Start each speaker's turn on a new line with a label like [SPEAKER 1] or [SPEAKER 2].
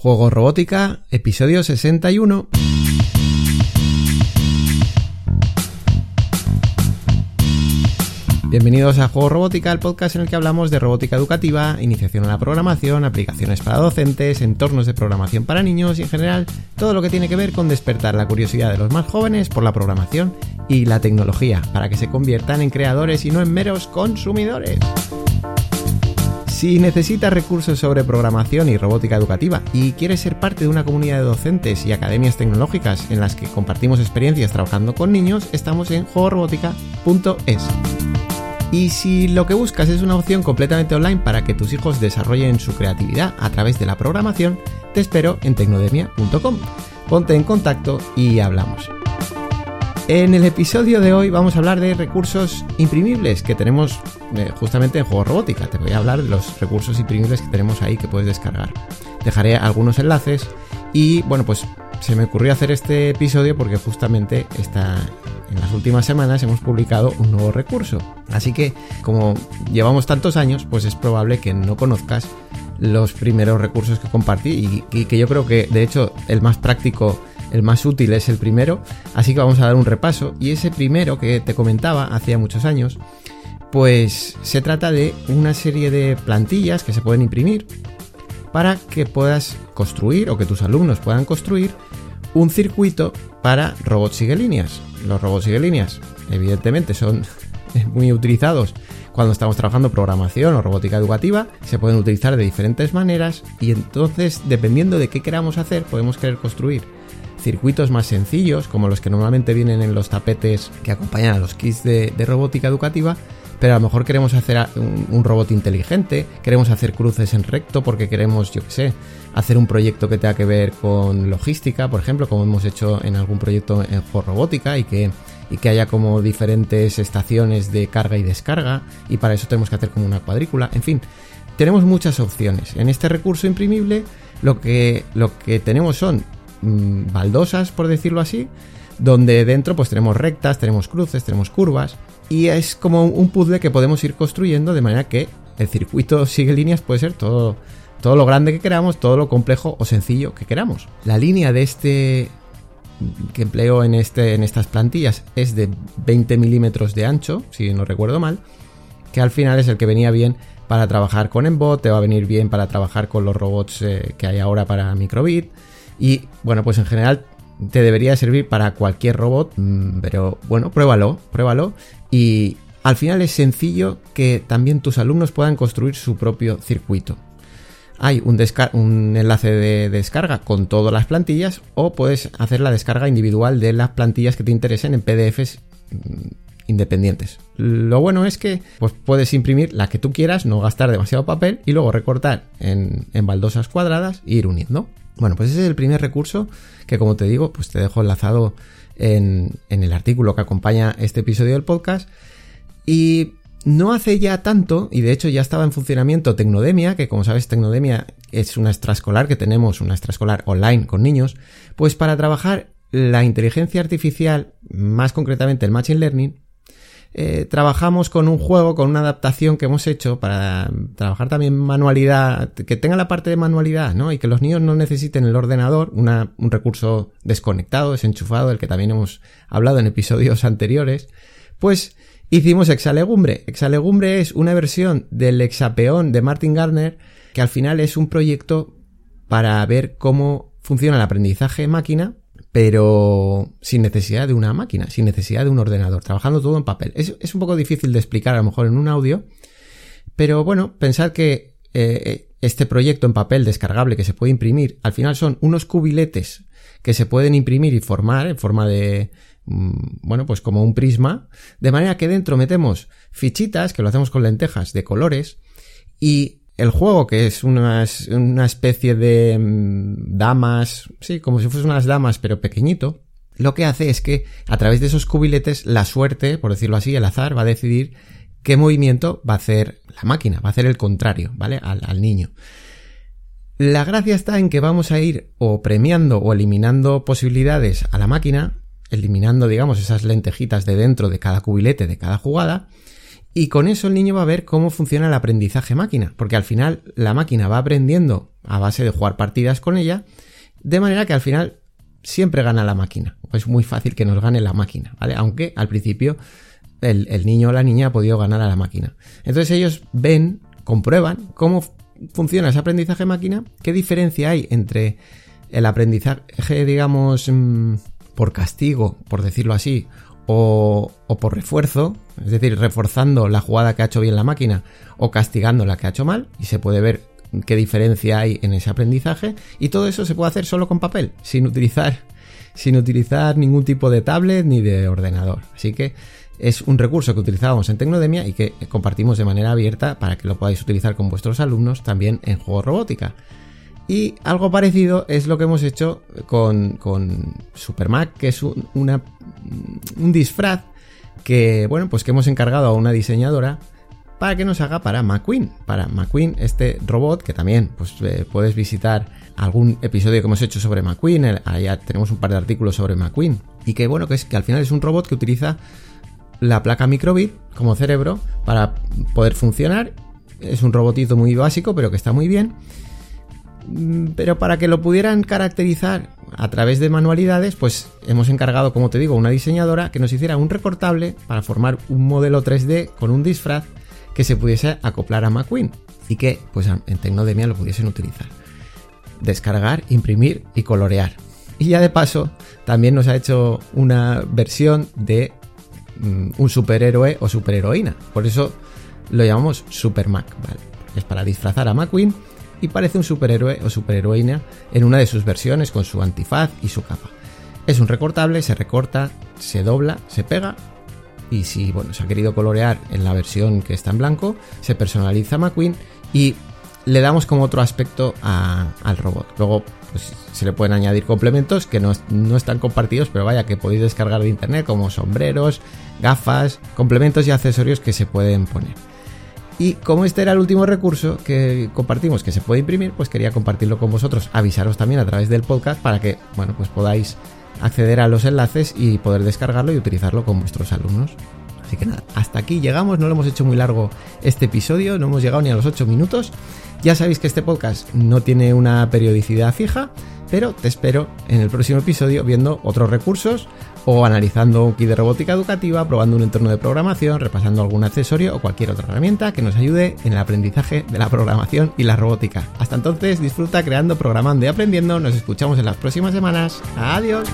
[SPEAKER 1] Juego Robótica, episodio 61. Bienvenidos a Juego Robótica, el podcast en el que hablamos de robótica educativa, iniciación a la programación, aplicaciones para docentes, entornos de programación para niños y en general todo lo que tiene que ver con despertar la curiosidad de los más jóvenes por la programación y la tecnología, para que se conviertan en creadores y no en meros consumidores. Si necesitas recursos sobre programación y robótica educativa y quieres ser parte de una comunidad de docentes y academias tecnológicas en las que compartimos experiencias trabajando con niños, estamos en juegorobótica.es. Y si lo que buscas es una opción completamente online para que tus hijos desarrollen su creatividad a través de la programación, te espero en tecnodemia.com. Ponte en contacto y hablamos. En el episodio de hoy vamos a hablar de recursos imprimibles que tenemos eh, justamente en Juego Robótica. Te voy a hablar de los recursos imprimibles que tenemos ahí que puedes descargar. Dejaré algunos enlaces y bueno, pues se me ocurrió hacer este episodio porque justamente está en las últimas semanas hemos publicado un nuevo recurso. Así que, como llevamos tantos años, pues es probable que no conozcas los primeros recursos que compartí y, que yo creo que, de hecho, el más práctico, el más útil es el primero. Así que vamos a dar un repaso. Y ese primero que te comentaba hacía muchos años, pues se trata de una serie de plantillas que se pueden imprimir para que puedas construir o que tus alumnos puedan construir un circuito para robots y líneas los robots y líneas, evidentemente, son muy utilizados cuando estamos trabajando programación o robótica educativa, se pueden utilizar de diferentes maneras y entonces, dependiendo de qué queramos hacer, podemos querer construir circuitos más sencillos, como los que normalmente vienen en los tapetes que acompañan a los kits de, robótica educativa, pero a lo mejor queremos hacer un, robot inteligente, queremos hacer cruces en recto porque queremos, yo qué sé, hacer un proyecto que tenga que ver con logística, por ejemplo, como hemos hecho en algún proyecto en robótica y que, y que haya como diferentes estaciones de carga y descarga y para eso tenemos que hacer como una cuadrícula, en fin, tenemos muchas opciones. En este recurso imprimible lo que, lo que tenemos son mm, baldosas, por decirlo así, donde dentro pues tenemos rectas, tenemos cruces, tenemos curvas y es como un puzzle que podemos ir construyendo de manera que el circuito sigue líneas puede ser todo todo lo grande que queramos, todo lo complejo o sencillo que queramos. La línea de este que empleo en, este, en estas plantillas es de 20 milímetros de ancho, si no recuerdo mal, que al final es el que venía bien para trabajar con Embot, te va a venir bien para trabajar con los robots eh, que hay ahora para Microbit y bueno, pues en general te debería servir para cualquier robot, mm, pero bueno, pruébalo, pruébalo y al final es sencillo que también tus alumnos puedan construir su propio circuito hay un, enlace de descarga con todas las plantillas o puedes hacer la descarga individual de las plantillas que te interesen en PDFs mm, independientes. Lo bueno es que pues, puedes imprimir la que tú quieras, no gastar demasiado papel y luego recortar en, baldosas cuadradas e ir uniendo. Bueno, pues ese es el primer recurso que como te digo, pues te dejo enlazado en, el artículo que acompaña este episodio del podcast. Y no hace ya tanto, y de hecho ya estaba en funcionamiento Tecnodemia, que como sabes Tecnodemia es una extraescolar que tenemos, una extraescolar online con niños, pues para trabajar la inteligencia artificial, más concretamente el Machine Learning, eh, trabajamos con un juego, con una adaptación que hemos hecho para trabajar también manualidad, que tenga la parte de manualidad, ¿no? Y que los niños no necesiten el ordenador, un recurso desconectado, desenchufado, del que también hemos hablado en episodios anteriores, pues hicimos Exalegumbre. Exalegumbre es una versión del Exapeón de Martin Gardner que al final es un proyecto para ver cómo funciona el aprendizaje máquina, pero sin necesidad de una máquina, sin necesidad de un ordenador, trabajando todo en papel. Es, un poco difícil de explicar a lo mejor en un audio, pero bueno, pensar que eh, este proyecto en papel descargable que se puede imprimir, al final son unos cubiletes que se pueden imprimir y formar en forma de, Mm, bueno, pues como un prisma, de manera que dentro metemos fichitas, que lo hacemos con lentejas de colores, y el juego, que es una, especie de mm, damas, sí, como si fuesen unas damas, pero pequeñito, lo que hace es que a través de esos cubiletes, la suerte, por decirlo así, el azar, va a decidir qué movimiento va a hacer la máquina, va a hacer el contrario, ¿vale? Al, al niño. La gracia está en que vamos a ir o premiando o eliminando posibilidades a la máquina eliminando, digamos, esas lentejitas de dentro de cada cubilete, de cada jugada, Y con eso el niño va a ver cómo funciona el aprendizaje máquina, porque al final la máquina va aprendiendo a base de jugar partidas con ella, de manera que al final siempre gana la máquina. Es muy fácil que nos gane la máquina, ¿vale? Aunque al principio el, el niño o la niña ha podido ganar a la máquina. Entonces ellos ven, comprueban cómo funciona ese aprendizaje máquina, qué diferencia hay entre el aprendizaje, digamos, mm, por castigo, por decirlo así, o, por refuerzo, es decir, reforzando la jugada que ha hecho bien la máquina o castigando la que ha hecho mal, y se puede ver qué diferencia hay en ese aprendizaje, y todo eso se puede hacer solo con papel, sin utilizar, sin utilizar ningún tipo de tablet ni de ordenador. Así que es un recurso que utilizábamos en Tecnodemia y que compartimos de manera abierta para que lo podáis utilizar con vuestros alumnos también en juego robótica. Y algo parecido es lo que hemos hecho con, con Mac, que es un, una, un disfraz que, bueno, pues que hemos encargado a una diseñadora para que nos haga para McQueen. Para McQueen, este robot que también pues, eh, puedes visitar algún episodio que hemos hecho sobre McQueen. Allá tenemos un par de artículos sobre McQueen. Y que bueno, que es que al final es un robot que utiliza la placa microbit como cerebro para poder funcionar. Es un robotito muy básico, pero que está muy bien. Mm, pero para que lo pudieran caracterizar a través de manualidades, pues hemos encargado, como te digo, una diseñadora que nos hiciera un recortable para formar un modelo 3D con un disfraz que se pudiese acoplar a McQueen y que pues en Tecnodemia lo pudiesen utilizar. Descargar, imprimir y colorear. Y ya de paso, también nos ha hecho una versión de mm, un superhéroe o superheroína. Por eso lo llamamos Super Mac, Es para disfrazar a McQueen y parece un superhéroe o superheroína en una de sus versiones con su antifaz y su capa. Es un recortable, se recorta, se dobla, se pega y si bueno, se ha querido colorear en la versión que está en blanco, se personaliza McQueen y le damos como otro aspecto al robot. Luego pues, se le pueden añadir complementos que no, no, están compartidos, pero vaya que podéis descargar de internet como sombreros, gafas, complementos y accesorios que se pueden poner. Y como este era el último recurso que compartimos que se puede imprimir, pues quería compartirlo con vosotros, avisaros también a través del podcast para que, bueno, pues podáis acceder a los enlaces y poder descargarlo y utilizarlo con vuestros alumnos. Así que nada, hasta aquí llegamos, no lo hemos hecho muy largo este episodio, no hemos llegado ni a los 8 minutos. Ya sabéis que este podcast no tiene una periodicidad fija, pero te espero en el próximo episodio viendo otros recursos o analizando un kit de robótica educativa, probando un entorno de programación, repasando algún accesorio o cualquier otra herramienta que nos ayude en el aprendizaje de la programación y la robótica. Hasta entonces, disfruta creando, programando y aprendiendo. Nos escuchamos en las próximas semanas. Adiós.